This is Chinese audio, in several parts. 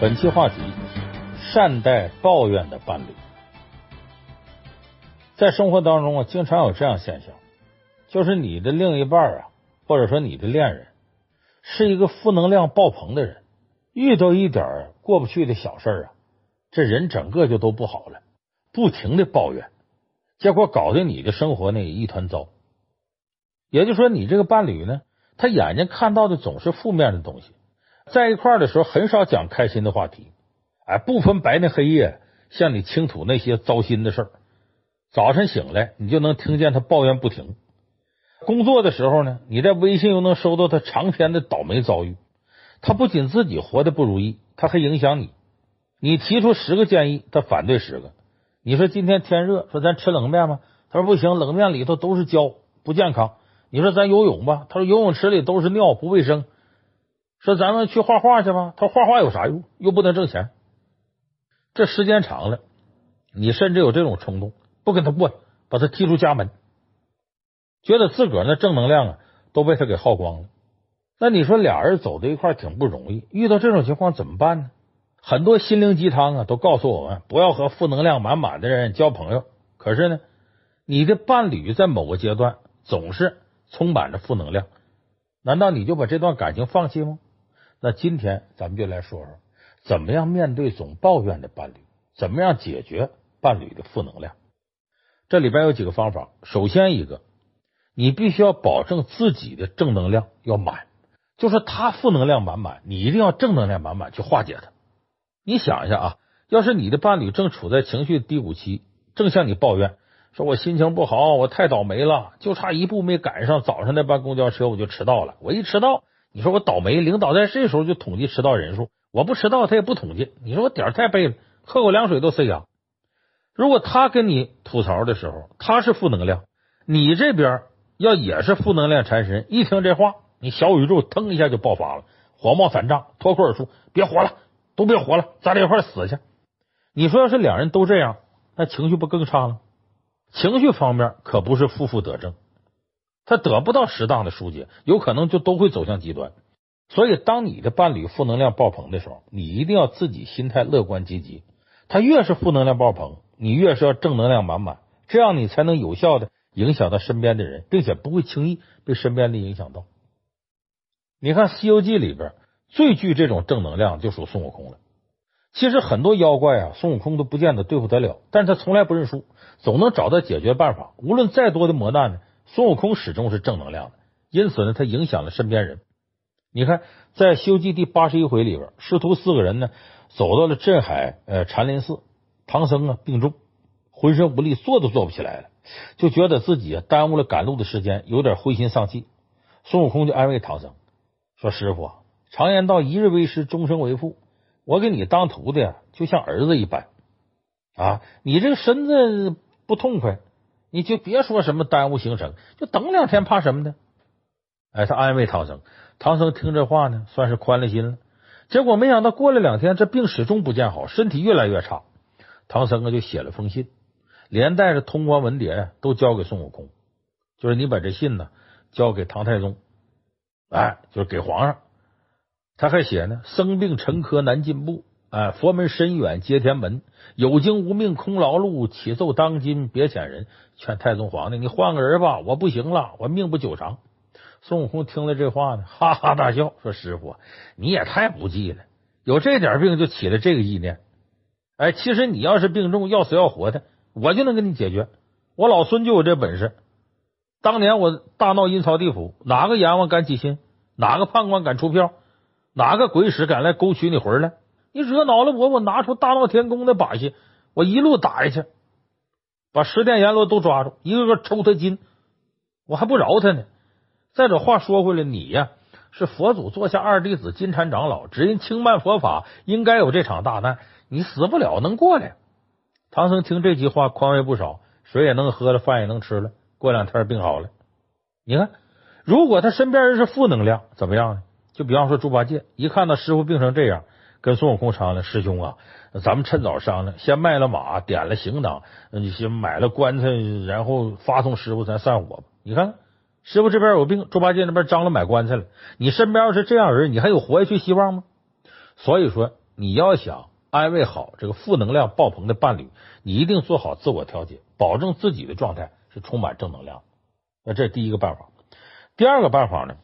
本期话题：善待抱怨的伴侣。在生活当中啊，经常有这样现象，就是你的另一半啊，或者说你的恋人，是一个负能量爆棚的人，遇到一点过不去的小事啊，这人整个就都不好了，不停的抱怨，结果搞得你的生活呢一团糟。也就是说，你这个伴侣呢，他眼睛看到的总是负面的东西。在一块儿的时候，很少讲开心的话题，哎，不分白天黑夜向你倾吐那些糟心的事儿。早晨醒来，你就能听见他抱怨不停。工作的时候呢，你在微信又能收到他长篇的倒霉遭遇。他不仅自己活得不如意，他还影响你。你提出十个建议，他反对十个。你说今天天热，说咱吃冷面吧，他说不行，冷面里头都是胶，不健康。你说咱游泳吧，他说游泳池里都是尿，不卫生。说咱们去画画去吧，他画画有啥用？又不能挣钱。这时间长了，你甚至有这种冲动，不跟他过，把他踢出家门，觉得自个儿那正能量啊都被他给耗光了。那你说俩人走到一块挺不容易，遇到这种情况怎么办呢？很多心灵鸡汤啊都告诉我们，不要和负能量满满的人交朋友。可是呢，你的伴侣在某个阶段总是充满着负能量，难道你就把这段感情放弃吗？那今天咱们就来说说，怎么样面对总抱怨的伴侣，怎么样解决伴侣的负能量。这里边有几个方法。首先一个，你必须要保证自己的正能量要满，就是他负能量满满，你一定要正能量满满去化解他。你想一下啊，要是你的伴侣正处在情绪低谷期，正向你抱怨，说我心情不好，我太倒霉了，就差一步没赶上早上那班公交车，我就迟到了。我一迟到。你说我倒霉，领导在这时候就统计迟到人数，我不迟到他也不统计。你说我点儿太背了，喝口凉水都塞牙。如果他跟你吐槽的时候，他是负能量，你这边要也是负能量缠身，一听这话，你小宇宙腾一下就爆发了，火冒三丈，脱口而出：“别活了，都别活了，咱俩一块死去。”你说要是两人都这样，那情绪不更差了？情绪方面可不是负负得正。他得不到适当的疏解，有可能就都会走向极端。所以，当你的伴侣负能量爆棚的时候，你一定要自己心态乐观积极。他越是负能量爆棚，你越是要正能量满满，这样你才能有效的影响到身边的人，并且不会轻易被身边的影响到。你看《西游记》里边最具这种正能量就属孙悟空了。其实很多妖怪啊，孙悟空都不见得对付得了，但是他从来不认输，总能找到解决办法。无论再多的磨难呢。孙悟空始终是正能量的，因此呢，他影响了身边人。你看，在《西游记》第八十一回里边，师徒四个人呢，走到了镇海呃禅林寺，唐僧啊病重，浑身无力，坐都坐不起来了，就觉得自己啊耽误了赶路的时间，有点灰心丧气。孙悟空就安慰唐僧说：“师傅啊，常言道，一日为师，终生为父。我给你当徒弟，就像儿子一般啊，你这个身子不痛快。”你就别说什么耽误行程，就等两天，怕什么呢？哎，他安慰唐僧，唐僧听这话呢，算是宽了心了。结果没想到过了两天，这病始终不见好，身体越来越差。唐僧啊，就写了封信，连带着通关文牒都交给孙悟空，就是你把这信呢交给唐太宗，哎，就是给皇上。他还写呢，生病沉疴难进步。哎，佛门深远接天门，有经无命空劳碌，启奏当今别遣人。劝太宗皇帝，你换个人吧，我不行了，我命不久长。孙悟空听了这话呢，哈哈大笑，说：“师傅，你也太不济了，有这点病就起了这个意念。哎，其实你要是病重要死要活的，我就能给你解决。我老孙就有这本事。当年我大闹阴曹地府，哪个阎王敢起心？哪个判官敢出票？哪个鬼使敢来勾取你魂来？”你惹恼了我，我拿出大闹天宫的把戏，我一路打下去，把十殿阎罗都抓住，一个个抽他筋，我还不饶他呢。再者，话说回来，你呀是佛祖座下二弟子金蝉长老，只因轻慢佛法，应该有这场大难，你死不了，能过来。唐僧听这句话，宽慰不少，水也能喝了，饭也能吃了，过两天病好了。你看，如果他身边人是负能量，怎么样呢？就比方说猪八戒，一看到师傅病成这样。跟孙悟空商量，师兄啊，咱们趁早商量，先卖了马，点了行当，你先买了棺材，然后发送师傅，咱散伙吧。你看，师傅这边有病，猪八戒那边张罗买棺材了。你身边要是这样人，你还有活下去希望吗？所以说，你要想安慰好这个负能量爆棚的伴侣，你一定做好自我调节，保证自己的状态是充满正能量。那这是第一个办法。第二个办法呢，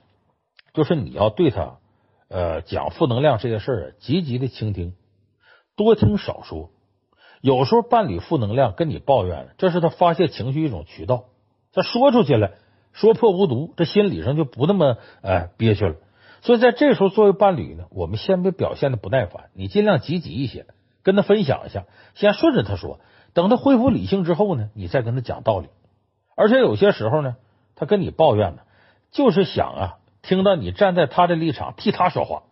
就是你要对他呃讲负能量这些事儿，积极的倾听，多听少说。有时候伴侣负能量跟你抱怨了，这是他发泄情绪一种渠道。他说出去了，说破无毒，这心理上就不那么呃憋屈了。所以在这时候，作为伴侣呢，我们先别表现的不耐烦，你尽量积极一些，跟他分享一下，先顺着他说，等他恢复理性之后呢，你再跟他讲道理。而且有些时候呢，他跟你抱怨呢，就是想啊，听到你站在他的立场替他说话。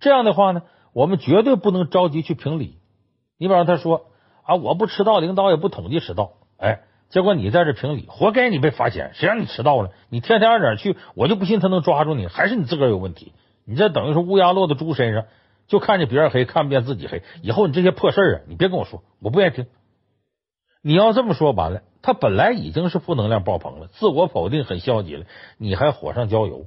这样的话呢，我们绝对不能着急去评理。你比方他说啊，我不迟到，领导也不统计迟到，哎。结果你在这评理，活该你被罚钱，谁让你迟到了？你天天到哪去？我就不信他能抓住你，还是你自个儿有问题？你这等于说乌鸦落在猪身上，就看见别人黑，看不见自己黑。以后你这些破事儿啊，你别跟我说，我不愿意听。你要这么说完了，他本来已经是负能量爆棚了，自我否定很消极了，你还火上浇油，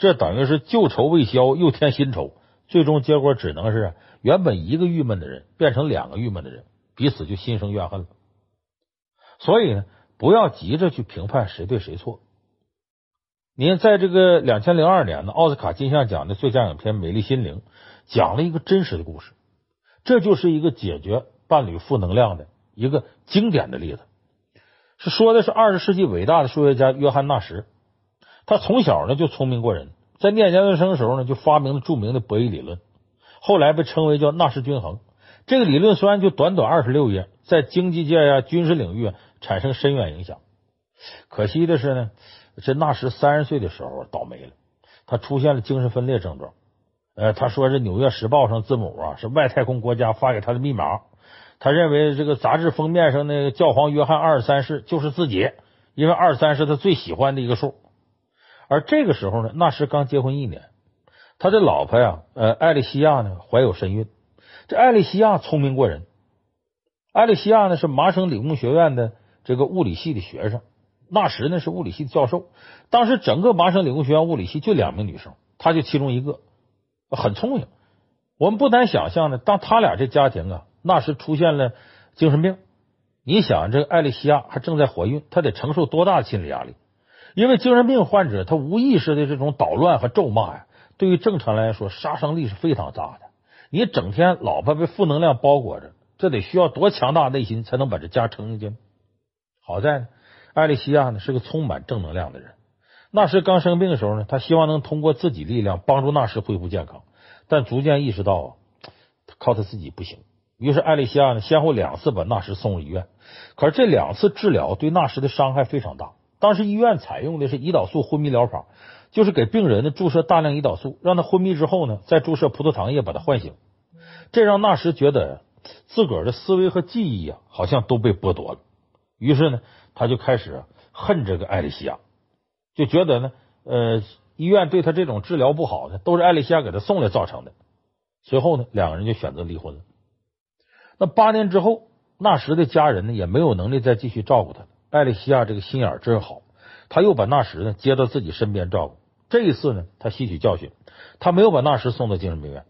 这等于是旧仇未消，又添新仇，最终结果只能是原本一个郁闷的人变成两个郁闷的人，彼此就心生怨恨了。所以呢，不要急着去评判谁对谁错。您在这个两千零二年的奥斯卡金像奖的最佳影片《美丽心灵》讲了一个真实的故事，这就是一个解决伴侣负能量的一个经典的例子。是说的是二十世纪伟大的数学家约翰纳什，他从小呢就聪明过人，在念研究生的时候呢就发明了著名的博弈理论，后来被称为叫纳什均衡。这个理论虽然就短短二十六页，在经济界呀、军事领域啊。产生深远影响。可惜的是呢，这纳什三十岁的时候倒霉了，他出现了精神分裂症状。呃，他说这《纽约时报》上字母啊是外太空国家发给他的密码。他认为这个杂志封面上那个教皇约翰二十三世就是自己，因为二十三是他最喜欢的一个数。而这个时候呢，纳什刚结婚一年，他的老婆呀，呃，艾莉西亚呢怀有身孕。这艾莉西亚聪明过人，艾莉西亚呢是麻省理工学院的。这个物理系的学生，纳什呢是物理系的教授。当时整个麻省理工学院物理系就两名女生，她就其中一个，很聪明。我们不难想象呢，当他俩这家庭啊，纳什出现了精神病，你想这个艾莉西亚还正在怀孕，她得承受多大的心理压力？因为精神病患者他无意识的这种捣乱和咒骂呀，对于正常来说杀伤力是非常大的。你整天老婆被负能量包裹着，这得需要多强大内心才能把这家撑下去？好在呢，艾莉西亚呢是个充满正能量的人。纳什刚生病的时候呢，他希望能通过自己力量帮助纳什恢复健康，但逐渐意识到啊，靠他自己不行。于是艾莉西亚呢，先后两次把纳什送入医院。可是这两次治疗对纳什的伤害非常大。当时医院采用的是胰岛素昏迷疗法，就是给病人呢注射大量胰岛素，让他昏迷之后呢，再注射葡萄糖液把他唤醒。这让纳什觉得自个儿的思维和记忆啊，好像都被剥夺了。于是呢，他就开始恨这个艾丽西亚，就觉得呢，呃，医院对他这种治疗不好呢，都是艾丽西亚给他送来造成的。随后呢，两个人就选择离婚了。那八年之后，纳什的家人呢也没有能力再继续照顾他。艾莉西亚这个心眼真好，他又把纳什呢接到自己身边照顾。这一次呢，他吸取教训，他没有把纳什送到精神病院。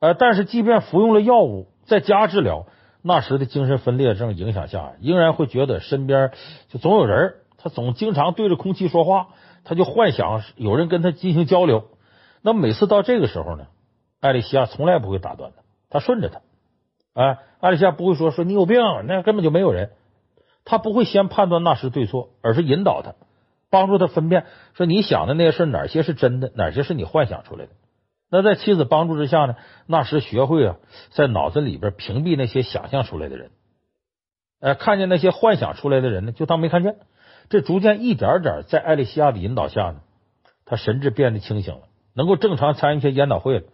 呃，但是即便服用了药物，在家治疗。纳什的精神分裂症影响下，仍然会觉得身边就总有人，他总经常对着空气说话，他就幻想有人跟他进行交流。那每次到这个时候呢，艾丽西亚从来不会打断他，他顺着他。哎，艾丽西亚不会说说你有病，那根本就没有人。他不会先判断纳什对错，而是引导他，帮助他分辨，说你想的那些事哪些是真的，哪些是你幻想出来的。那在妻子帮助之下呢，纳什学会啊，在脑子里边屏蔽那些想象出来的人，呃，看见那些幻想出来的人呢，就当没看见。这逐渐一点点在艾丽西亚的引导下呢，他神智变得清醒了，能够正常参与一些研讨会了。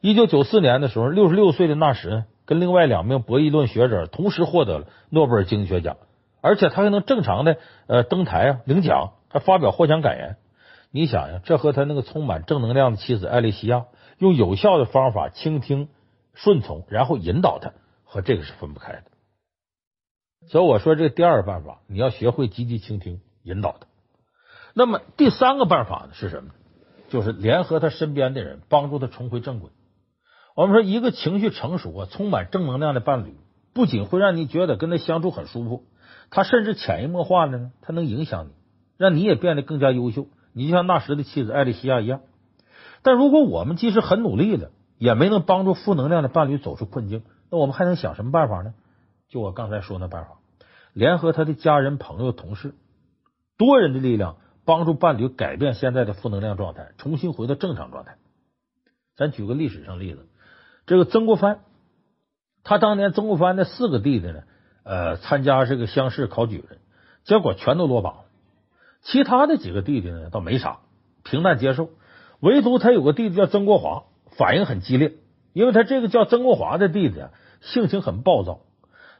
一九九四年的时候，六十六岁的纳什，跟另外两名博弈论学者同时获得了诺贝尔经济学奖，而且他还能正常的呃登台啊领奖，还发表获奖感言。你想呀，这和他那个充满正能量的妻子艾莉西亚用有效的方法倾听、顺从，然后引导他，和这个是分不开的。所以我说，这第二个办法，你要学会积极倾听、引导他。那么第三个办法呢是什么？就是联合他身边的人，帮助他重回正轨。我们说，一个情绪成熟啊、充满正能量的伴侣，不仅会让你觉得跟他相处很舒服，他甚至潜移默化的呢，他能影响你，让你也变得更加优秀。你就像纳什的妻子艾丽西亚一样。但如果我们即使很努力的，也没能帮助负能量的伴侣走出困境，那我们还能想什么办法呢？就我刚才说那办法，联合他的家人、朋友、同事，多人的力量，帮助伴侣改变现在的负能量状态，重新回到正常状态。咱举个历史上例子。这个曾国藩，他当年曾国藩的四个弟弟呢，呃，参加这个乡试考举人，结果全都落榜了。其他的几个弟弟呢，倒没啥，平淡接受。唯独他有个弟弟叫曾国华，反应很激烈，因为他这个叫曾国华的弟弟啊，性情很暴躁。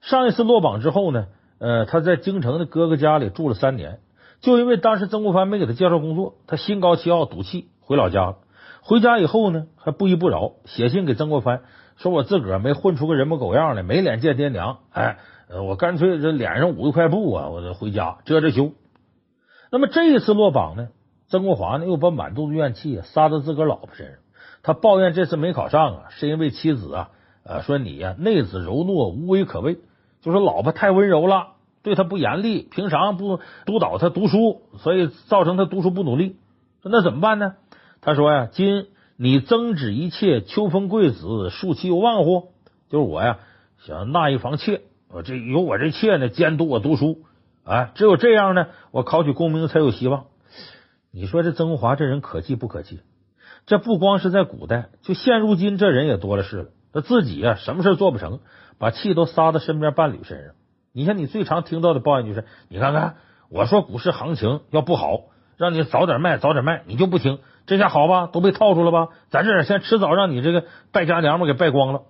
上一次落榜之后呢，呃，他在京城的哥哥家里住了三年，就因为当时曾国藩没给他介绍工作，他心高气傲，赌气回老家了。回家以后呢，还不依不饶，写信给曾国藩，说我自个儿没混出个人模狗样来，没脸见爹娘，哎，呃我干脆这脸上捂一块布啊，我就回家遮遮羞。那么这一次落榜呢，曾国华呢又把满肚子怨气撒到自个儿老婆身上，他抱怨这次没考上啊，是因为妻子啊，呃，说你呀内子柔糯，无为可为，就说老婆太温柔了，对他不严厉，平常不督导他读书，所以造成他读书不努力。说那怎么办呢？他说呀：“今你增指一妾，秋风贵子，庶其有望乎？就是我呀，想纳一房妾，我这有我这妾呢，监督我读书。啊，只有这样呢，我考取功名才有希望。你说这曾华这人可气不可气？这不光是在古代，就现如今，这人也多了是了。他自己呀，什么事做不成，把气都撒到身边伴侣身上。你看，你最常听到的抱怨就是：你看看，我说股市行情要不好，让你早点卖，早点卖，你就不听。”这下好吧，都被套住了吧？咱这先迟早让你这个败家娘们给败光了。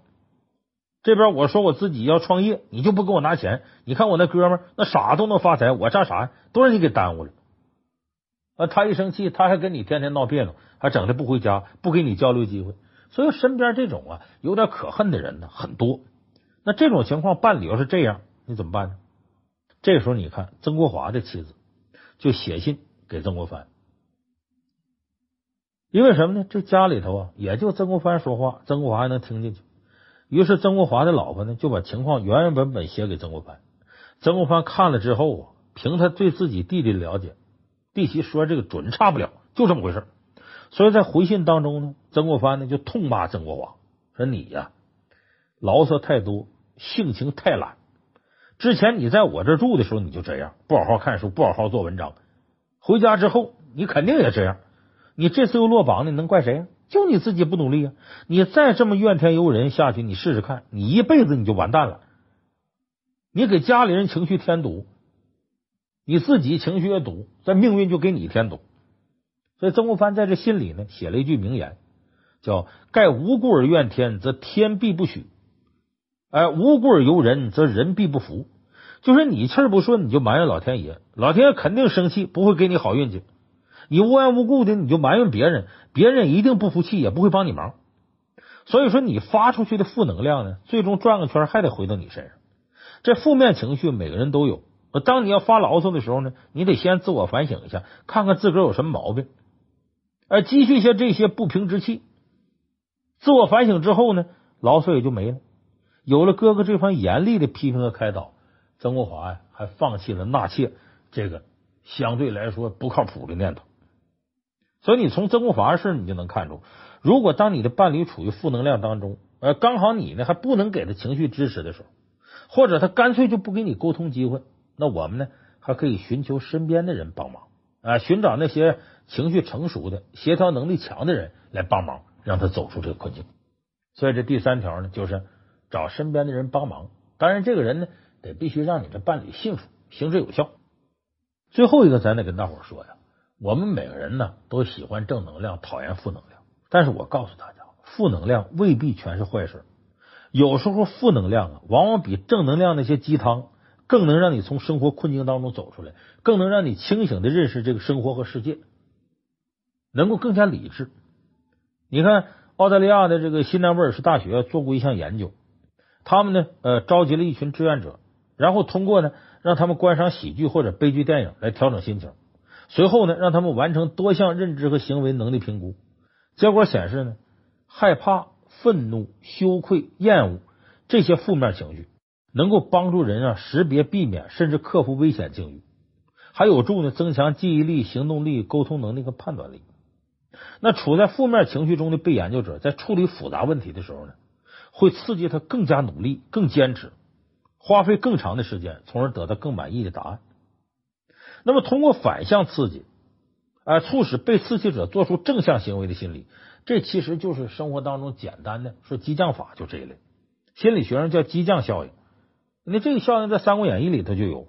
这边我说我自己要创业，你就不给我拿钱。你看我那哥们那啥都能发财，我这啥呀？都让你给耽误了。啊，他一生气，他还跟你天天闹别扭，还整的不回家，不给你交流机会。所以身边这种啊有点可恨的人呢很多。那这种情况，伴侣要是这样，你怎么办呢？这时候你看曾国华的妻子就写信给曾国藩。因为什么呢？这家里头啊，也就曾国藩说话，曾国华还能听进去。于是曾国华的老婆呢，就把情况原原本本写给曾国藩。曾国藩看了之后啊，凭他对自己弟弟的了解，弟媳说这个准差不了，就这么回事。所以在回信当中呢，曾国藩呢就痛骂曾国华，说你呀，牢骚太多，性情太懒。之前你在我这住的时候你就这样，不好好看书，不好好做文章。回家之后你肯定也这样。你这次又落榜，你能怪谁呀？就你自己不努力啊！你再这么怨天尤人下去，你试试看，你一辈子你就完蛋了。你给家里人情绪添堵，你自己情绪也堵，这命运就给你添堵。所以曾国藩在这信里呢，写了一句名言，叫“盖无故而怨天，则天必不许；哎，无故而尤人，则人必不服。”就是你气儿不顺，你就埋怨老天爷，老天爷肯定生气，不会给你好运气。你无缘无故的你就埋怨别人，别人一定不服气，也不会帮你忙。所以说，你发出去的负能量呢，最终转个圈还得回到你身上。这负面情绪每个人都有。当你要发牢骚的时候呢，你得先自我反省一下，看看自个儿有什么毛病，而积蓄下这些不平之气。自我反省之后呢，牢骚也就没了。有了哥哥这番严厉的批评和开导，曾国华呀，还放弃了纳妾这个相对来说不靠谱的念头。所以你从曾国藩事你就能看出，如果当你的伴侣处于负能量当中，呃，刚好你呢还不能给他情绪支持的时候，或者他干脆就不给你沟通机会，那我们呢还可以寻求身边的人帮忙啊，寻找那些情绪成熟的、协调能力强的人来帮忙，让他走出这个困境。所以这第三条呢，就是找身边的人帮忙。当然，这个人呢得必须让你的伴侣幸福、行之有效。最后一个，咱得跟大伙说呀。我们每个人呢都喜欢正能量，讨厌负能量。但是我告诉大家，负能量未必全是坏事。有时候负能量啊，往往比正能量那些鸡汤更能让你从生活困境当中走出来，更能让你清醒的认识这个生活和世界，能够更加理智。你看，澳大利亚的这个新南威尔士大学做过一项研究，他们呢呃召集了一群志愿者，然后通过呢让他们观赏喜剧或者悲剧电影来调整心情。随后呢，让他们完成多项认知和行为能力评估。结果显示呢，害怕、愤怒、羞愧、厌恶这些负面情绪，能够帮助人啊识别、避免甚至克服危险境遇，还有助呢增强记忆力、行动力、沟通能力和判断力。那处在负面情绪中的被研究者，在处理复杂问题的时候呢，会刺激他更加努力、更坚持，花费更长的时间，从而得到更满意的答案。那么，通过反向刺激，啊，促使被刺激者做出正向行为的心理，这其实就是生活当中简单的说激将法，就这一类。心理学上叫激将效应。那这个效应在《三国演义》里头就有。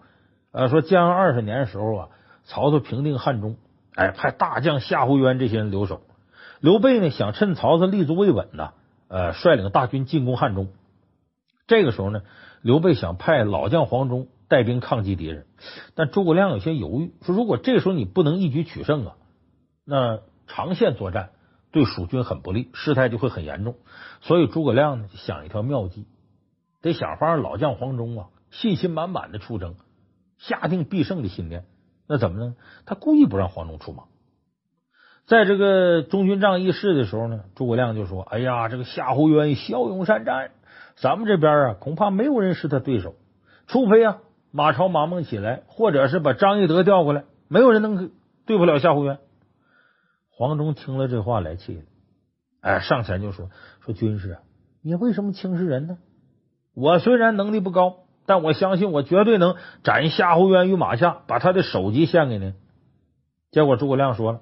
呃，说建安二十年的时候啊，曹操平定汉中，哎，派大将夏侯渊这些人留守。刘备呢，想趁曹操立足未稳呢，呃，率领大军进攻汉中。这个时候呢，刘备想派老将黄忠带兵抗击敌人，但诸葛亮有些犹豫，说如果这个时候你不能一举取胜啊，那长线作战对蜀军很不利，事态就会很严重。所以诸葛亮呢，想一条妙计，得想法让老将黄忠啊信心满满的出征。下定必胜的信念，那怎么呢？他故意不让黄忠出马，在这个中军帐议事的时候呢，诸葛亮就说：“哎呀，这个夏侯渊骁勇善战，咱们这边啊恐怕没有人是他对手，除非啊马超马孟起来，或者是把张翼德调过来，没有人能对付了夏侯渊。”黄忠听了这话来气了，哎，上前就说：“说军师，你为什么轻视人呢？我虽然能力不高。”但我相信，我绝对能斩夏侯渊于马下，把他的首级献给您。结果诸葛亮说了：“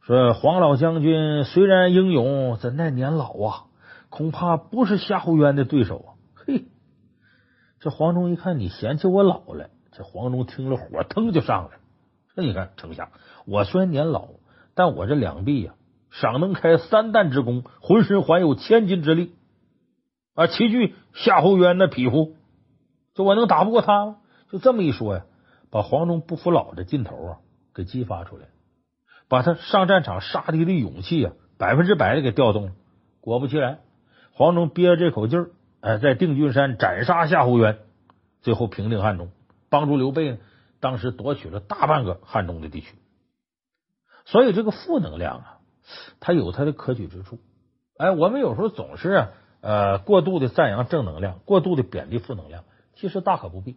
说黄老将军虽然英勇，怎奈年老啊，恐怕不是夏侯渊的对手啊。”这黄忠一看你嫌弃我老了，这黄忠听了火腾就上来了。说：“你看丞相，我虽然年老，但我这两臂呀，尚能开三弹之弓，浑身还有千斤之力啊，齐聚夏侯渊的匹夫？”就我能打不过他吗？就这么一说呀，把黄忠不服老的劲头啊给激发出来，把他上战场杀敌的勇气啊百分之百的给调动了。果不其然，黄忠憋着这口气儿，哎，在定军山斩杀夏侯渊，最后平定汉中，帮助刘备，当时夺取了大半个汉中的地区。所以这个负能量啊，它有它的可取之处。哎，我们有时候总是啊呃过度的赞扬正能量，过度的贬低负能量。其实大可不必，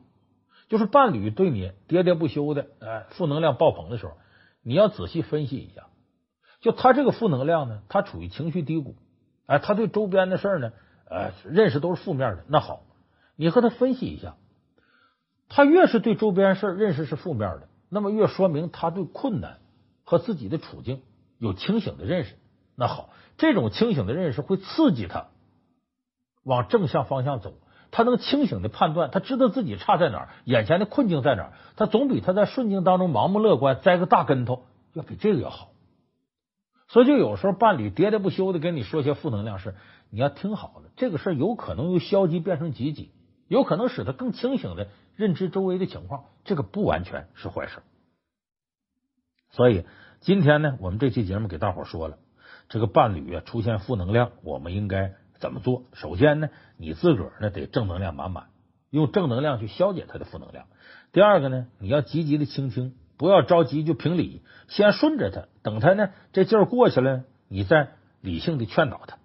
就是伴侣对你喋喋不休的，哎，负能量爆棚的时候，你要仔细分析一下。就他这个负能量呢，他处于情绪低谷，哎，他对周边的事儿呢，呃，认识都是负面的。那好，你和他分析一下，他越是对周边事认识是负面的，那么越说明他对困难和自己的处境有清醒的认识。那好，这种清醒的认识会刺激他往正向方向走。他能清醒的判断，他知道自己差在哪儿，眼前的困境在哪儿，他总比他在顺境当中盲目乐观栽个大跟头要比这个要好。所以，就有时候伴侣喋喋不休的跟你说些负能量事，你要听好了，这个事有可能由消极变成积极，有可能使他更清醒的认知周围的情况，这个不完全是坏事。所以，今天呢，我们这期节目给大伙说了，这个伴侣啊出现负能量，我们应该。怎么做？首先呢，你自个儿呢得正能量满满，用正能量去消解他的负能量。第二个呢，你要积极的倾听，不要着急就评理，先顺着他，等他呢这劲儿过去了，你再理性的劝导他。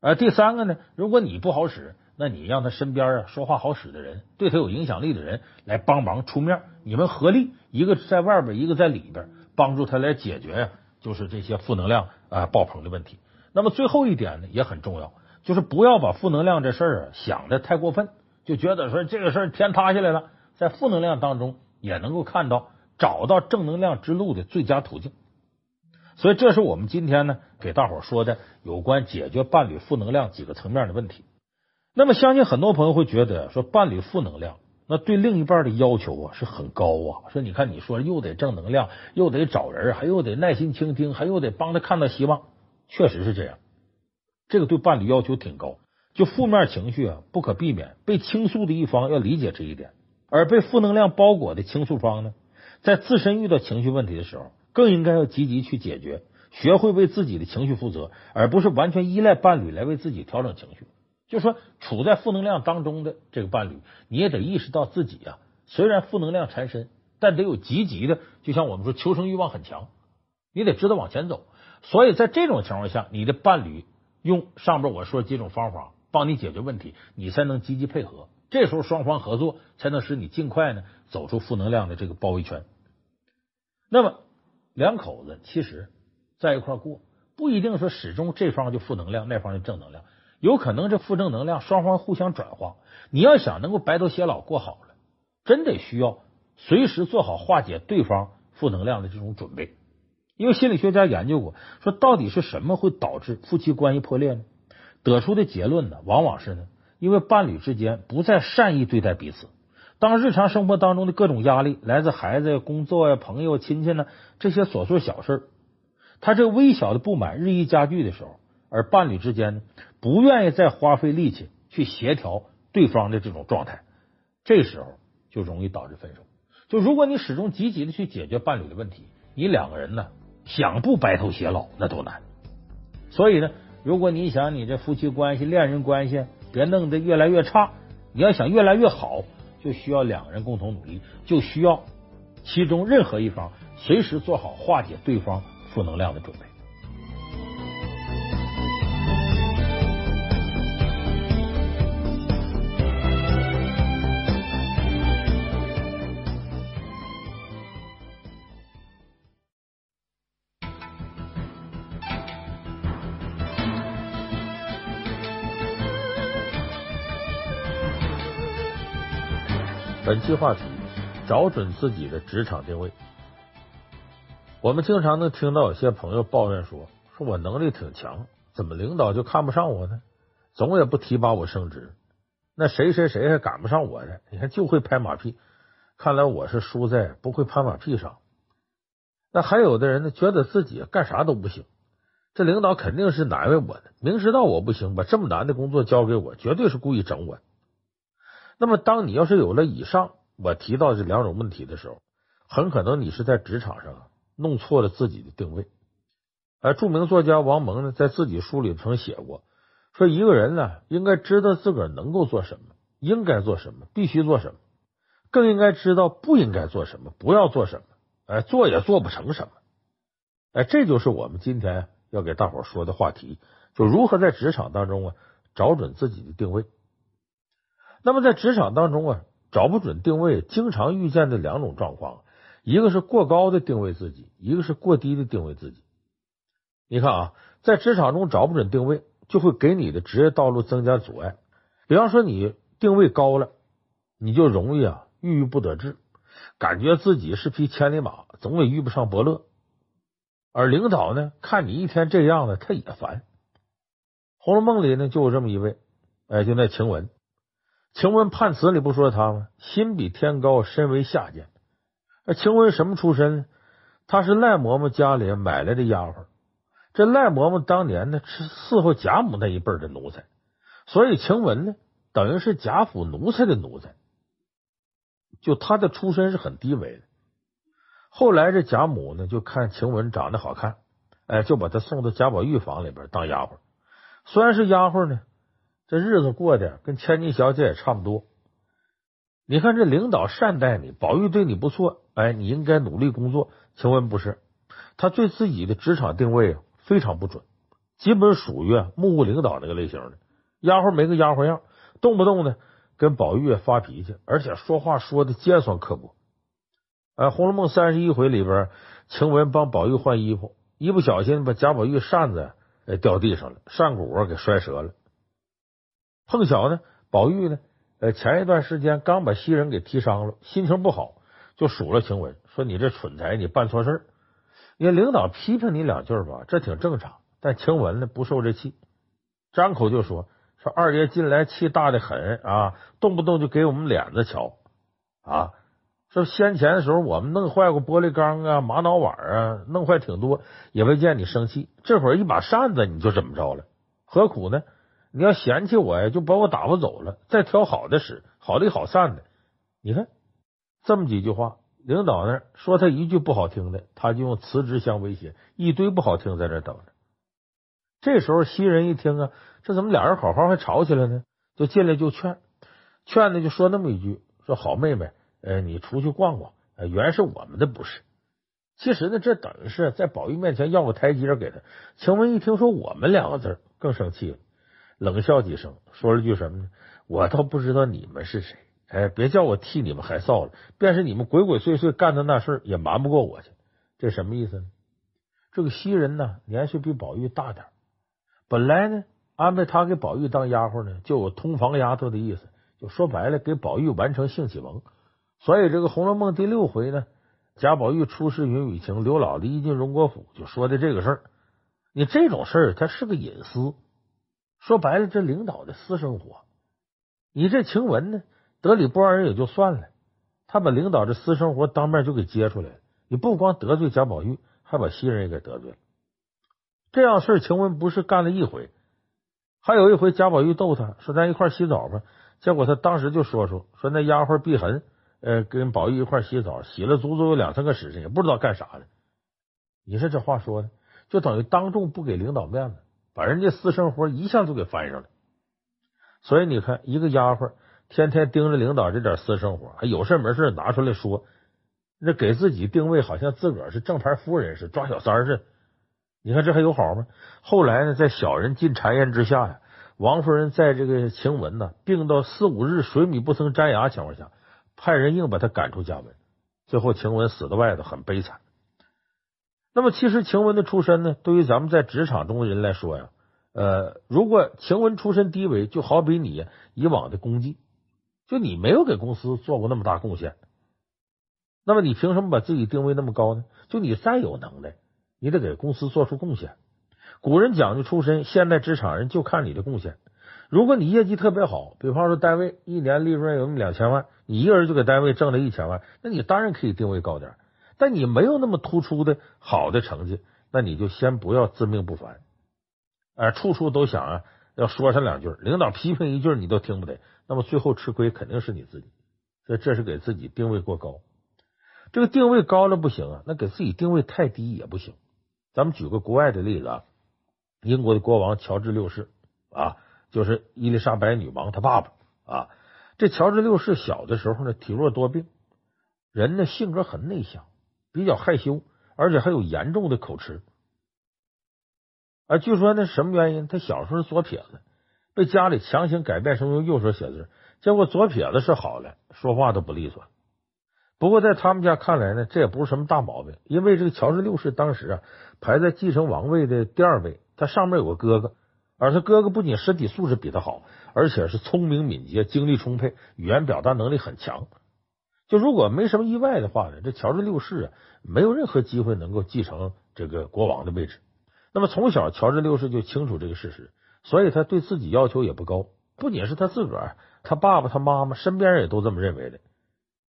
呃第三个呢，如果你不好使，那你让他身边啊说话好使的人，对他有影响力的人来帮忙出面，你们合力，一个在外边，一个在里边，帮助他来解决呀，就是这些负能量啊爆棚的问题。那么最后一点呢，也很重要。就是不要把负能量这事儿啊想的太过分，就觉得说这个事儿天塌下来了，在负能量当中也能够看到找到正能量之路的最佳途径。所以这是我们今天呢给大伙说的有关解决伴侣负能量几个层面的问题。那么相信很多朋友会觉得说伴侣负能量，那对另一半的要求啊是很高啊。说你看你说又得正能量，又得找人，还又得耐心倾听，还又得帮他看到希望，确实是这样。这个对伴侣要求挺高，就负面情绪啊不可避免，被倾诉的一方要理解这一点，而被负能量包裹的倾诉方呢，在自身遇到情绪问题的时候，更应该要积极去解决，学会为自己的情绪负责，而不是完全依赖伴侣来为自己调整情绪。就说处在负能量当中的这个伴侣，你也得意识到自己啊，虽然负能量缠身，但得有积极的，就像我们说求生欲望很强，你得知道往前走。所以在这种情况下，你的伴侣。用上边我说几种方法帮你解决问题，你才能积极配合。这时候双方合作，才能使你尽快呢走出负能量的这个包围圈。那么两口子其实在一块过，不一定说始终这方就负能量，那方就正能量，有可能这负正能量双方互相转化。你要想能够白头偕老过好了，真得需要随时做好化解对方负能量的这种准备。因为心理学家研究过，说到底是什么会导致夫妻关系破裂呢？得出的结论呢，往往是呢。因为伴侣之间不再善意对待彼此，当日常生活当中的各种压力来自孩子、工作呀、朋友、亲戚呢，这些琐碎小事，他这微小的不满日益加剧的时候，而伴侣之间，不愿意再花费力气去协调对方的这种状态，这时候就容易导致分手。就如果你始终积极的去解决伴侣的问题，你两个人呢，想不白头偕老那都难。所以呢，如果你想你这夫妻关系、恋人关系，别弄得越来越差，你要想越来越好，就需要两个人共同努力，就需要其中任何一方随时做好化解对方负能量的准备。本期话题：找准自己的职场定位。我们经常能听到有些朋友抱怨说：“说我能力挺强，怎么领导就看不上我呢？总也不提拔我升职。那谁谁谁还赶不上我呢？你看就会拍马屁。看来我是输在不会拍马屁上。那还有的人呢，觉得自己干啥都不行，这领导肯定是难为我的，明知道我不行，把这么难的工作交给我，绝对是故意整我。”那么，当你要是有了以上我提到这两种问题的时候，很可能你是在职场上弄错了自己的定位。而著名作家王蒙呢，在自己书里曾写过，说一个人呢，应该知道自个儿能够做什么，应该做什么，必须做什么，更应该知道不应该做什么，不要做什么，哎，做也做不成什么。哎，这就是我们今天要给大伙说的话题，就如何在职场当中啊，找准自己的定位。那么在职场当中啊，找不准定位，经常遇见的两种状况，一个是过高的定位自己，一个是过低的定位自己。你看啊，在职场中找不准定位，就会给你的职业道路增加阻碍。比方说，你定位高了，你就容易啊郁郁不得志，感觉自己是匹千里马，总也遇不上伯乐。而领导呢，看你一天这样的，他也烦。《红楼梦》里呢，就有这么一位，哎，就那晴雯。晴雯判词里不说他吗？心比天高，身为下贱。那晴雯什么出身？她是赖嬷嬷家里买来的丫鬟。这赖嬷嬷当年呢，是伺候贾母那一辈的奴才，所以晴雯呢，等于是贾府奴才的奴才。就她的出身是很低微的。后来这贾母呢，就看晴雯长得好看，哎，就把她送到贾宝玉房里边当丫鬟。虽然是丫鬟呢。这日子过得跟千金小姐也差不多。你看这领导善待你，宝玉对你不错，哎，你应该努力工作。晴雯不是，他对自己的职场定位非常不准，基本属于目无领导那个类型的丫鬟，没个丫鬟样，动不动呢跟宝玉发脾气，而且说话说的尖酸刻薄。哎，《红楼梦》三十一回里边，晴雯帮宝玉换衣服，一不小心把贾宝玉扇子掉地上了，扇骨给摔折了。碰巧呢，宝玉呢，呃，前一段时间刚把袭人给踢伤了，心情不好，就数落晴雯，说你这蠢材，你办错事儿。你领导批评你两句吧，这挺正常。但晴雯呢，不受这气，张口就说：“说二爷近来气大的很啊，动不动就给我们脸子瞧啊。说先前的时候我们弄坏过玻璃缸啊、玛瑙碗啊，弄坏挺多，也没见你生气。这会儿一把扇子你就怎么着了？何苦呢？”你要嫌弃我呀，就把我打发走了，再挑好的使，好的好散的。你看这么几句话，领导呢说他一句不好听的，他就用辞职相威胁，一堆不好听在这等着。这时候袭人一听啊，这怎么俩人好好还吵起来呢？就进来就劝，劝呢就说那么一句：说好妹妹，呃，你出去逛逛，呃，原是我们的不是。其实呢，这等于是在宝玉面前要个台阶给他。晴雯一听说我们两个字更生气了，冷笑几声，说了句什么呢？我倒不知道你们是谁，哎，别叫我替你们害臊了。便是你们鬼鬼祟祟干的那事儿，也瞒不过我去。这什么意思呢？这个袭人呢，年岁比宝玉大点，本来呢，安排他给宝玉当丫鬟呢，就有通房丫头的意思，就说白了，给宝玉完成性启蒙。所以这个《红楼梦》第六回呢，贾宝玉初试云雨情，刘姥姥一进荣国府，就说的这个事儿。你这种事儿，它是个隐私，说白了，这领导的私生活。你这晴雯呢，得理不饶人也就算了，他把领导的私生活当面就给揭出来了。你不光得罪贾宝玉，还把袭人也给得罪了。这样事儿，晴雯不是干了一回，还有一回贾宝玉逗他说：“咱一块洗澡吧。”结果他当时就说出说那丫鬟碧痕，呃，跟宝玉一块洗澡，洗了足足有两三个时辰，也不知道干啥呢。你说这话说的，就等于当众不给领导面子，把人家私生活一下就给翻上了。所以你看，一个丫鬟天天盯着领导这点私生活，还有事没事拿出来说，那给自己定位好像自个儿是正牌夫人似的，抓小三似的。你看这还有好吗？后来呢，在小人进谗言之下呀，王夫人在这个晴雯呢病到四五日水米不曾沾牙情况下，派人硬把她赶出家门，最后晴雯死在外头，很悲惨。那么，其实晴雯的出身呢，对于咱们在职场中的人来说呀。呃，如果晴雯出身低微，就好比你以往的功绩，就你没有给公司做过那么大贡献，那么你凭什么把自己定位那么高呢？就你再有能耐，你得给公司做出贡献。古人讲究出身，现代职场人就看你的贡献。如果你业绩特别好，比方说单位一年利润有两千万，你一个人就给单位挣了一千万，那你当然可以定位高点。但你没有那么突出的好的成绩，那你就先不要自命不凡。哎，处处都想啊，要说上两句，领导批评一句你都听不得，那么最后吃亏肯定是你自己。所以这是给自己定位过高，这个定位高了不行啊，那给自己定位太低也不行。咱们举个国外的例子啊，英国的国王乔治六世啊，就是伊丽莎白女王她爸爸啊。这乔治六世小的时候呢，体弱多病，人呢性格很内向，比较害羞，而且还有严重的口吃。啊，据说那什么原因？他小时候是左撇子，被家里强行改变成用右手写字，结果左撇子是好了，说话都不利索。不过在他们家看来呢，这也不是什么大毛病，因为这个乔治六世当时啊排在继承王位的第二位，他上面有个哥哥，而他哥哥不仅身体素质比他好，而且是聪明敏捷、精力充沛、语言表达能力很强。就如果没什么意外的话呢，这乔治六世啊没有任何机会能够继承这个国王的位置。那么从小，乔治六世就清楚这个事实，所以他对自己要求也不高。不仅是他自个儿，他爸爸、他妈妈身边人也都这么认为的。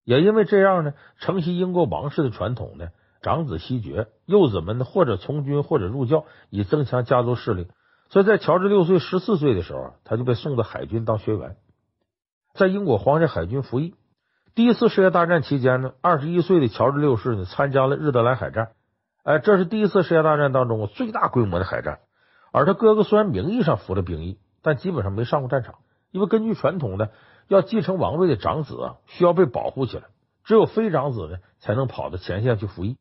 也因为这样呢，承袭英国王室的传统呢，长子袭爵，幼子们呢或者从军或者入教，以增强家族势力。所以在乔治六岁、十四岁的时候，他就被送到海军当学员，在英国皇家海军服役。第一次世界大战期间呢，二十一岁的乔治六世呢参加了日德兰海战。哎，这是第一次世界大战当中最大规模的海战，而他哥哥虽然名义上服了兵役，但基本上没上过战场，因为根据传统呢，要继承王位的长子啊需要被保护起来，只有非长子呢才能跑到前线去服役。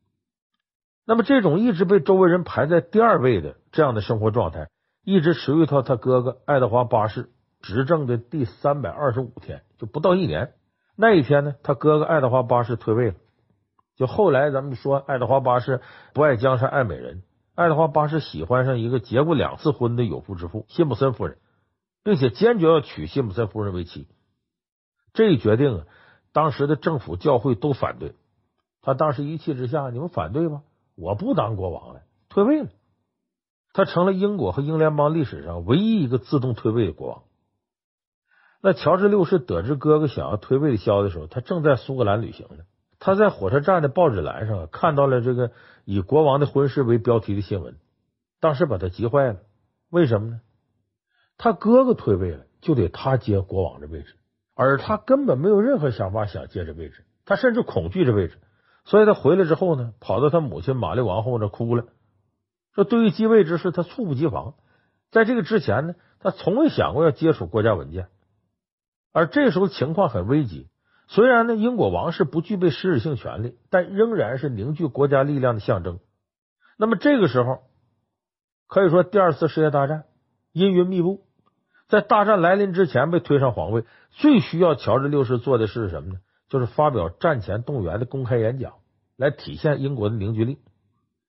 那么这种一直被周围人排在第二位的这样的生活状态，一直持续到他哥哥爱德华八世执政的第三百二十五天，就不到一年。那一天呢，他哥哥爱德华八世退位了。就后来咱们说，爱德华八世不爱江山爱美人，爱德华八世喜欢上一个结过两次婚的有妇之妇辛普森夫人，并且坚决要娶辛普森夫人为妻。这一决定啊，当时的政府教会都反对。他当时一气之下，你们反对吗？我不当国王了，退位了。他成了英国和英联邦历史上唯一一个自动退位的国王。那乔治六世得知哥哥想要退位的消息的时候，他正在苏格兰旅行呢。他在火车站的报纸栏上看到了这个以国王的婚事为标题的新闻，当时把他急坏了。为什么呢？他哥哥退位了，就得他接国王的位置，而他根本没有任何想法想接这位置，他甚至恐惧这位置。所以他回来之后呢，跑到他母亲玛丽王后那哭了，说对于继位之事他猝不及防。在这个之前呢，他从未想过要接触国家文件，而这时候情况很危急。虽然呢，英国王室不具备实质性权力，但仍然是凝聚国家力量的象征。那么这个时候，可以说第二次世界大战阴云密布，在大战来临之前被推上皇位。最需要乔治六世做的是什么呢？就是发表战前动员的公开演讲，来体现英国的凝聚力。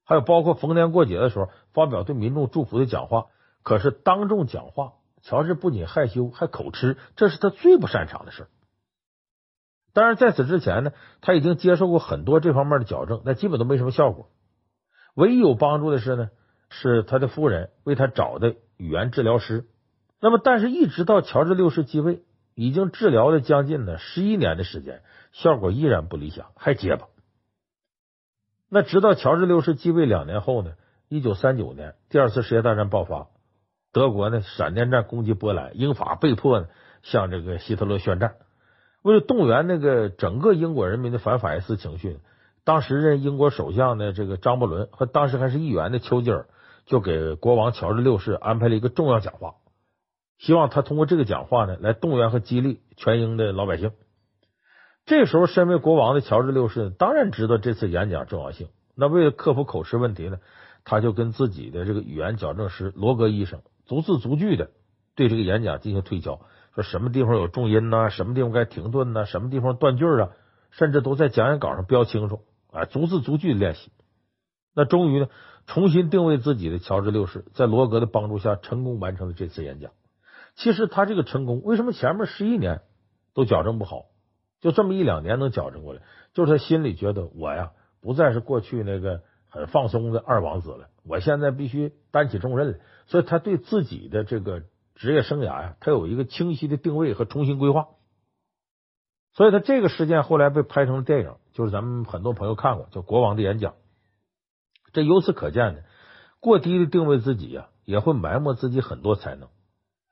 还有包括逢年过节的时候发表对民众祝福的讲话。可是当众讲话，乔治不仅害羞，还口吃，这是他最不擅长的事。当然，在此之前呢，他已经接受过很多这方面的矫正，那基本都没什么效果。唯一有帮助的是呢，是他的夫人为他找的语言治疗师。那么，但是一直到乔治六世继位，已经治疗了将近呢十一年的时间，效果依然不理想，还结巴。那直到乔治六世继位两年后呢，一九三九年第二次世界大战爆发，德国呢闪电战攻击波兰，英法被迫呢向这个希特勒宣战。为了动员那个整个英国人民的反法西斯情绪，当时任英国首相的这个张伯伦和当时还是议员的丘吉尔，就给国王乔治六世安排了一个重要讲话，希望他通过这个讲话呢来动员和激励全英的老百姓。这时候，身为国王的乔治六世当然知道这次演讲重要性。那为了克服口吃问题呢，他就跟自己的这个语言矫正师罗格医生逐字逐句的对这个演讲进行推敲。说什么地方有重音呐？什么地方该停顿呐？什么地方断句啊？甚至都在讲演稿上标清楚啊，逐字逐句的练习。那终于呢，重新定位自己的乔治六世，在罗格的帮助下，成功完成了这次演讲。其实他这个成功，为什么前面十一年都矫正不好，就这么一两年能矫正过来？就是他心里觉得我呀，不再是过去那个很放松的二王子了，我现在必须担起重任了。所以他对自己的这个。职业生涯呀，他有一个清晰的定位和重新规划，所以他这个事件后来被拍成了电影，就是咱们很多朋友看过，叫《国王的演讲》。这由此可见呢，过低的定位自己呀，也会埋没自己很多才能。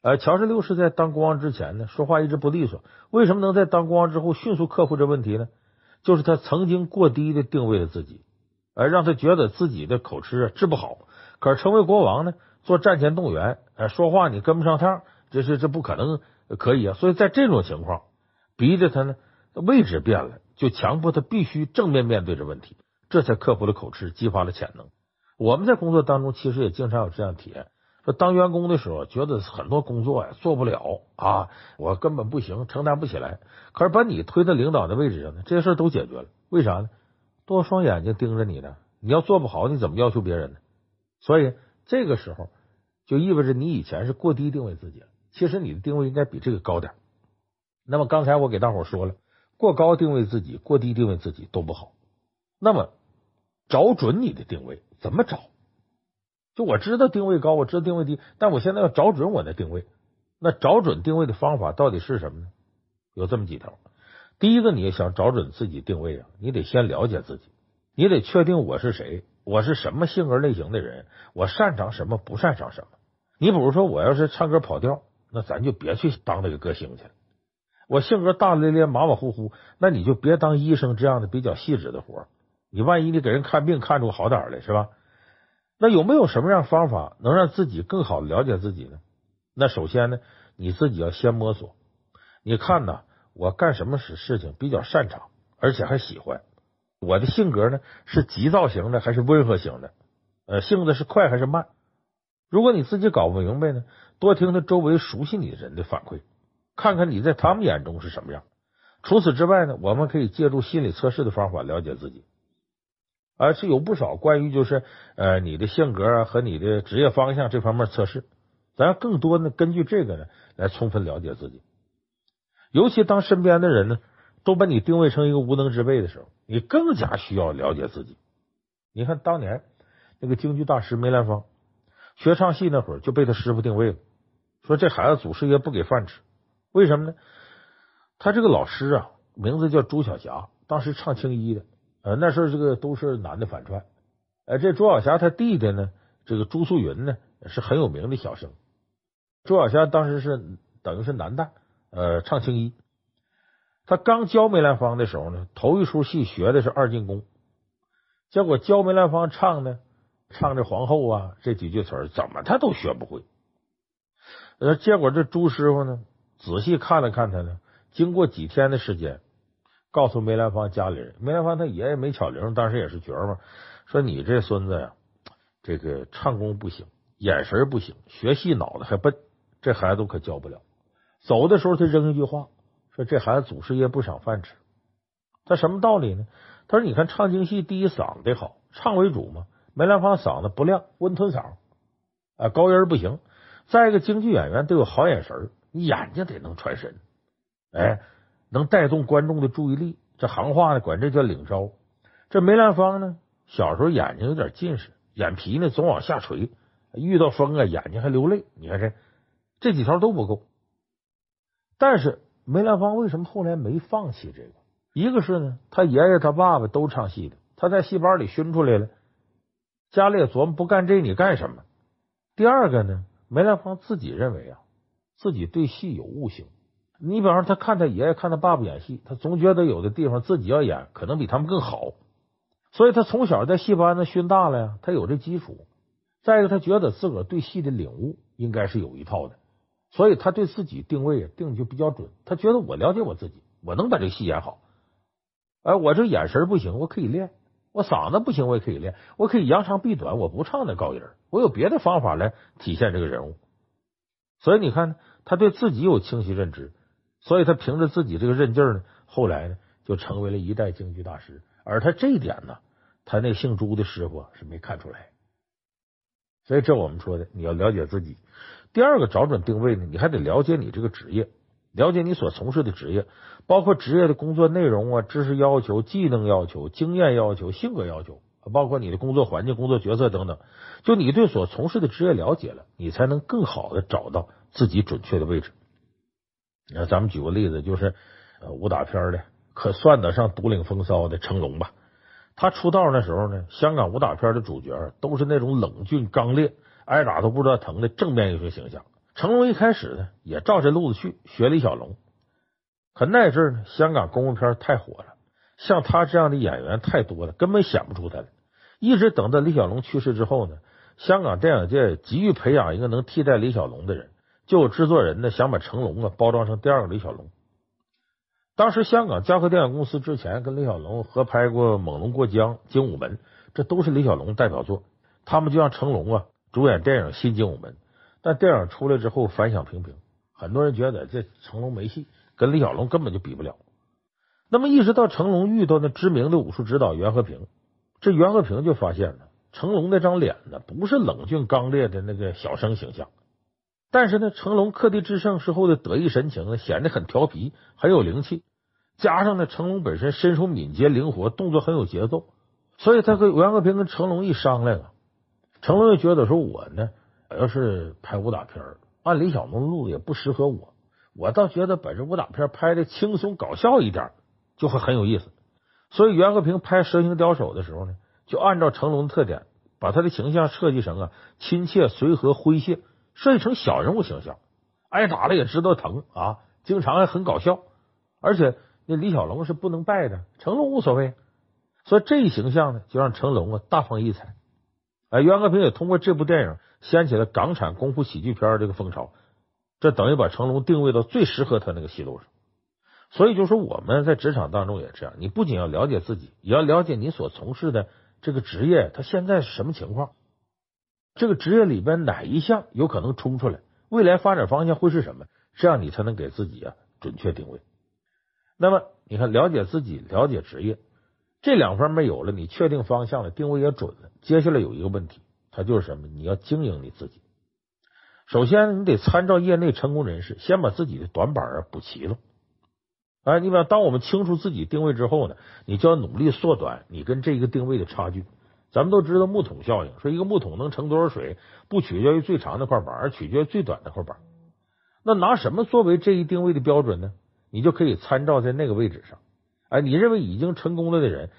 而乔治六世在当国王之前呢，说话一直不利索，为什么能在当国王之后迅速克服这问题呢？就是他曾经过低的定位了自己，而让他觉得自己的口吃治不好，可是成为国王呢？做战前动员，哎，说话你跟不上趟，这是这不可能可以啊！所以在这种情况，逼着他呢位置变了，就强迫他必须正面面对着问题，这才克服了口吃，激发了潜能。我们在工作当中其实也经常有这样体验：说当员工的时候，觉得很多工作呀做不了啊，我根本不行，承担不起来。可是把你推到领导的位置上呢，这些事都解决了。为啥呢？多双眼睛盯着你呢，你要做不好，你怎么要求别人呢？所以。这个时候就意味着你以前是过低定位自己，其实你的定位应该比这个高点。那么刚才我给大伙说了，过高定位自己，过低定位自己都不好。那么找准你的定位怎么找？就我知道定位高，我知道定位低，但我现在要找准我的定位。那找准定位的方法到底是什么呢？有这么几条。第一个，你想找准自己定位啊，你得先了解自己，你得确定我是谁。我是什么性格类型的人？我擅长什么？不擅长什么？你比如说，我要是唱歌跑调，那咱就别去当那个歌星去了。我性格大咧咧、马马虎虎，那你就别当医生这样的比较细致的活。你万一你给人看病看出好点来，是吧？那有没有什么样方法能让自己更好了解自己呢？那首先呢，你自己要先摸索。你看呐，我干什么事事情比较擅长，而且还喜欢。我的性格呢，是急躁型的还是温和型的？呃，性子是快还是慢？如果你自己搞不明白呢，多听听周围熟悉你的人的反馈，看看你在他们眼中是什么样。除此之外呢，我们可以借助心理测试的方法了解自己，而是有不少关于就是呃你的性格啊和你的职业方向这方面测试，咱更多呢根据这个呢来充分了解自己，尤其当身边的人呢。都把你定位成一个无能之辈的时候，你更加需要了解自己。你看当年那个京剧大师梅兰芳学唱戏那会儿，就被他师傅定位了，说这孩子祖师爷不给饭吃。为什么呢？他这个老师啊，名字叫朱晓霞，当时唱青衣的。呃，那时候这个都是男的反串。呃，这朱晓霞他弟弟呢，这个朱素云呢，是很有名的小生。朱晓霞当时是等于是男旦，呃，唱青衣。他刚教梅兰芳的时候呢，头一出戏学的是二进宫，结果教梅兰芳唱呢，唱这皇后啊这几句词，怎么他都学不会。呃，结果这朱师傅呢，仔细看了看他呢，经过几天的时间，告诉梅兰芳家里人，梅兰芳他爷爷梅巧玲当时也是角儿嘛，说你这孙子呀，这个唱功不行，眼神不行，学戏脑子还笨，这孩子可教不了。走的时候，他扔一句话，说这孩子祖师爷不赏饭吃。他什么道理呢？他说：“你看唱京戏，第一嗓子得好，唱为主嘛。梅兰芳嗓子不亮，温吞嗓啊，高音不行。再一个，京剧演员都有好眼神，你眼睛得能传神，哎，能带动观众的注意力。这行话呢，管这叫领招。这梅兰芳呢，小时候眼睛有点近视，眼皮呢总往下垂，遇到风啊，眼睛还流泪。你看这这几条都不够。但是梅兰芳为什么后来没放弃这个？一个是呢，他爷爷他爸爸都唱戏的，他在戏班里熏出来了。家里也琢磨不干这你干什么？第二个呢，梅兰芳自己认为啊，自己对戏有悟性。你比方说，他看他爷爷看他爸爸演戏，他总觉得有的地方自己要演可能比他们更好，所以他从小在戏班子熏大了呀，他有这基础。再一个，他觉得自个儿对戏的领悟应该是有一套的，所以他对自己定位定的就比较准。他觉得我了解我自己，我能把这个戏演好。哎，我这眼神不行，我可以练。我嗓子不行，我也可以练。我可以扬长避短，我不唱那高音，我有别的方法来体现这个人物。所以你看，他对自己有清晰认知，所以他凭着自己这个韧劲呢，后来呢就成为了一代京剧大师。而他这一点呢，他那姓朱的师傅是没看出来。所以这我们说的，你要了解自己。第二个找准定位呢，你还得了解你这个职业。了解你所从事的职业，包括职业的工作内容啊、知识要求、技能要求、经验要求、性格要求，包括你的工作环境、工作角色等等。就你对所从事的职业了解了，你才能更好的找到自己准确的位置。那咱们举个例子，就是武打片的，可算得上独领风骚的成龙吧。他出道那时候呢，香港武打片的主角都是那种冷峻刚烈、挨打都不知道疼的正面英雄形象。成龙一开始呢，也照这路子去学李小龙，可那阵儿呢，香港功夫片太火了，像他这样的演员太多了，根本显不出他来。一直等到李小龙去世之后呢，香港电影界急于培养一个能替代李小龙的人，就有制作人呢想把成龙啊包装成第二个李小龙。当时香港嘉禾电影公司之前跟李小龙合拍过《猛龙过江》《精武门》，这都是李小龙代表作，他们就让成龙啊主演电影《新精武门》。但电影出来之后反响平平，很多人觉得这成龙没戏，跟李小龙根本就比不了。那么一直到成龙遇到那知名的武术指导袁和平，这袁和平就发现了成龙那张脸呢，不是冷峻刚烈的那个小生形象，但是呢，成龙克敌制胜之后的得意神情呢，显得很调皮，很有灵气。加上呢，成龙本身身手敏捷灵活，动作很有节奏，所以他和袁和平跟成龙一商量啊，成龙就觉得说我呢。要是拍武打片儿，按李小龙的路子也不适合我。我倒觉得把这武打片拍的轻松搞笑一点，就会很有意思。所以袁和平拍《蛇形刁手》的时候呢，就按照成龙的特点，把他的形象设计成啊亲切、随和、诙谐，设计成小人物形象，挨打了也知道疼啊，经常还很搞笑。而且那李小龙是不能败的，成龙无所谓。所以这一形象呢，就让成龙啊大放异彩。哎，袁和平也通过这部电影掀起了港产功夫喜剧片这个风潮，这等于把成龙定位到最适合他那个戏路上。所以，就说我们在职场当中也这样，你不仅要了解自己，也要了解你所从事的这个职业，它现在是什么情况，这个职业里边哪一项有可能冲出来，未来发展方向会是什么，这样你才能给自己啊准确定位。那么，你看，了解自己，了解职业。这两方面有了，你确定方向了，定位也准了。接下来有一个问题，它就是什么？你要经营你自己。首先，你得参照业内成功人士，先把自己的短板啊补齐了。哎，你比方，当我们清楚自己定位之后呢，你就要努力缩短你跟这个定位的差距。咱们都知道木桶效应，说一个木桶能盛多少水，不取决于最长的块板，而取决于最短的块板。那拿什么作为这一定位的标准呢？你就可以参照在那个位置上。哎，你认为已经成功了的人，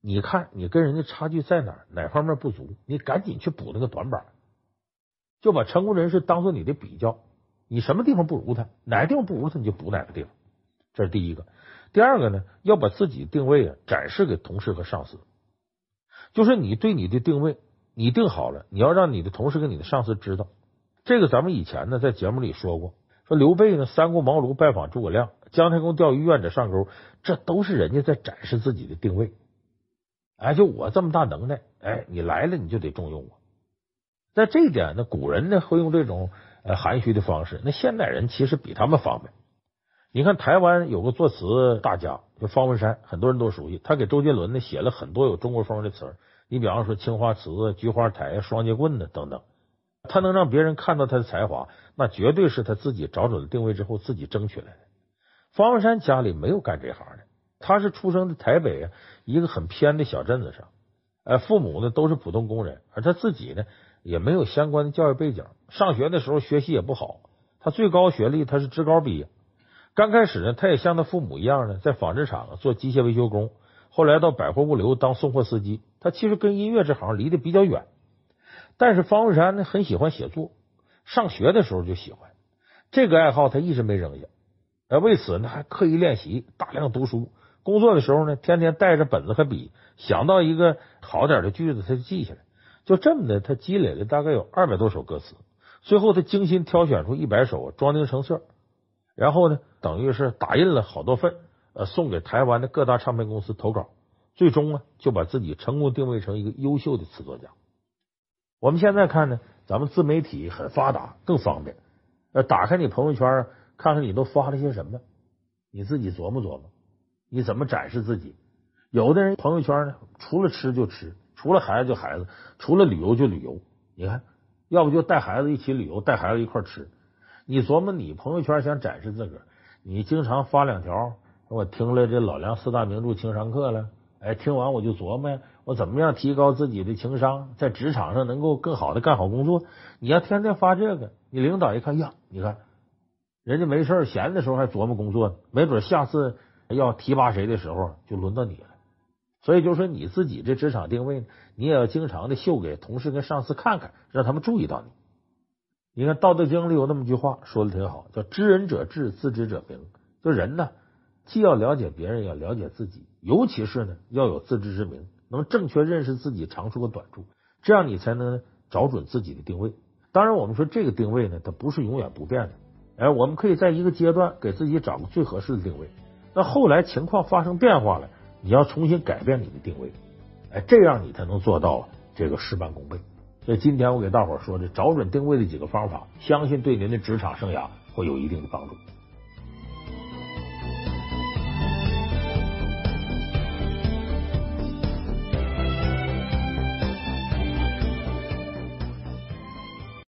你看你跟人家差距在哪儿？哪方面不足？你赶紧去补那个短板，就把成功人士当做你的比较。你什么地方不如他？哪个地方不如他，你就补哪个地方。这是第一个。第二个呢，要把自己定位啊展示给同事和上司。就是你对你的定位，你定好了，你要让你的同事跟你的上司知道。这个咱们以前呢在节目里说过。说刘备呢，三顾茅庐拜访诸葛亮，姜太公钓鱼愿者上钩，这都是人家在展示自己的定位。哎，就我这么大能耐，哎，你来了你就得重用我。在这一点呢，古人呢会用这种呃含蓄的方式，那现代人其实比他们方便。你看台湾有个作词大家就方文山，很多人都熟悉，他给周杰伦呢写了很多有中国风的词儿。你比方说《青花瓷》《菊花台》《双截棍》的等等，他能让别人看到他的才华，那绝对是他自己找准了定位之后自己争取来的。方文山家里没有干这行的，他是出生在台北一个很偏的小镇子上，呃，父母呢都是普通工人，而他自己呢也没有相关的教育背景，上学的时候学习也不好，他最高学历他是职高毕业。刚开始呢，他也像他父母一样呢，在纺织厂做机械维修工。后来到百货物流当送货司机，他其实跟音乐这行离得比较远。但是方文山呢，很喜欢写作，上学的时候就喜欢这个爱好，他一直没扔下。呃，为此呢，还刻意练习，大量读书。工作的时候呢，天天带着本子和笔，想到一个好点的句子，他就记下来。就这么的，他积累了大概有二百多首歌词。最后，他精心挑选出一百首，装订成册，然后呢，等于是打印了好多份。呃，送给台湾的各大唱片公司投稿，最终呢就把自己成功定位成一个优秀的词作家。我们现在看呢，咱们自媒体很发达，更方便。呃，打开你朋友圈，看看你都发了些什么，你自己琢磨琢磨，你怎么展示自己？有的人朋友圈呢，除了吃就吃，除了孩子就孩子，除了旅游就旅游。你看，要不就带孩子一起旅游，带孩子一块吃。你琢磨，你朋友圈想展示自个儿，你经常发两条。我听了这老梁四大名著情商课了，哎，听完我就琢磨呀，我怎么样提高自己的情商，在职场上能够更好的干好工作？你要天天发这个，你领导一看呀，你看人家没事闲的时候还琢磨工作呢，没准下次要提拔谁的时候就轮到你了。所以就说你自己这职场定位呢，你也要经常的秀给同事跟上司看看，让他们注意到你。你看《道德经》里有那么句话说的挺好，叫“知人者智，自知者明”。就人呢。既要了解别人，也要了解自己，尤其是呢，要有自知之明，能正确认识自己长处和短处，这样你才能找准自己的定位。当然，我们说这个定位呢，它不是永远不变的。哎，我们可以在一个阶段给自己找个最合适的定位，那后来情况发生变化了，你要重新改变你的定位，哎，这样你才能做到这个事半功倍。所以今天我给大伙说的找准定位的几个方法，相信对您的职场生涯会有一定的帮助。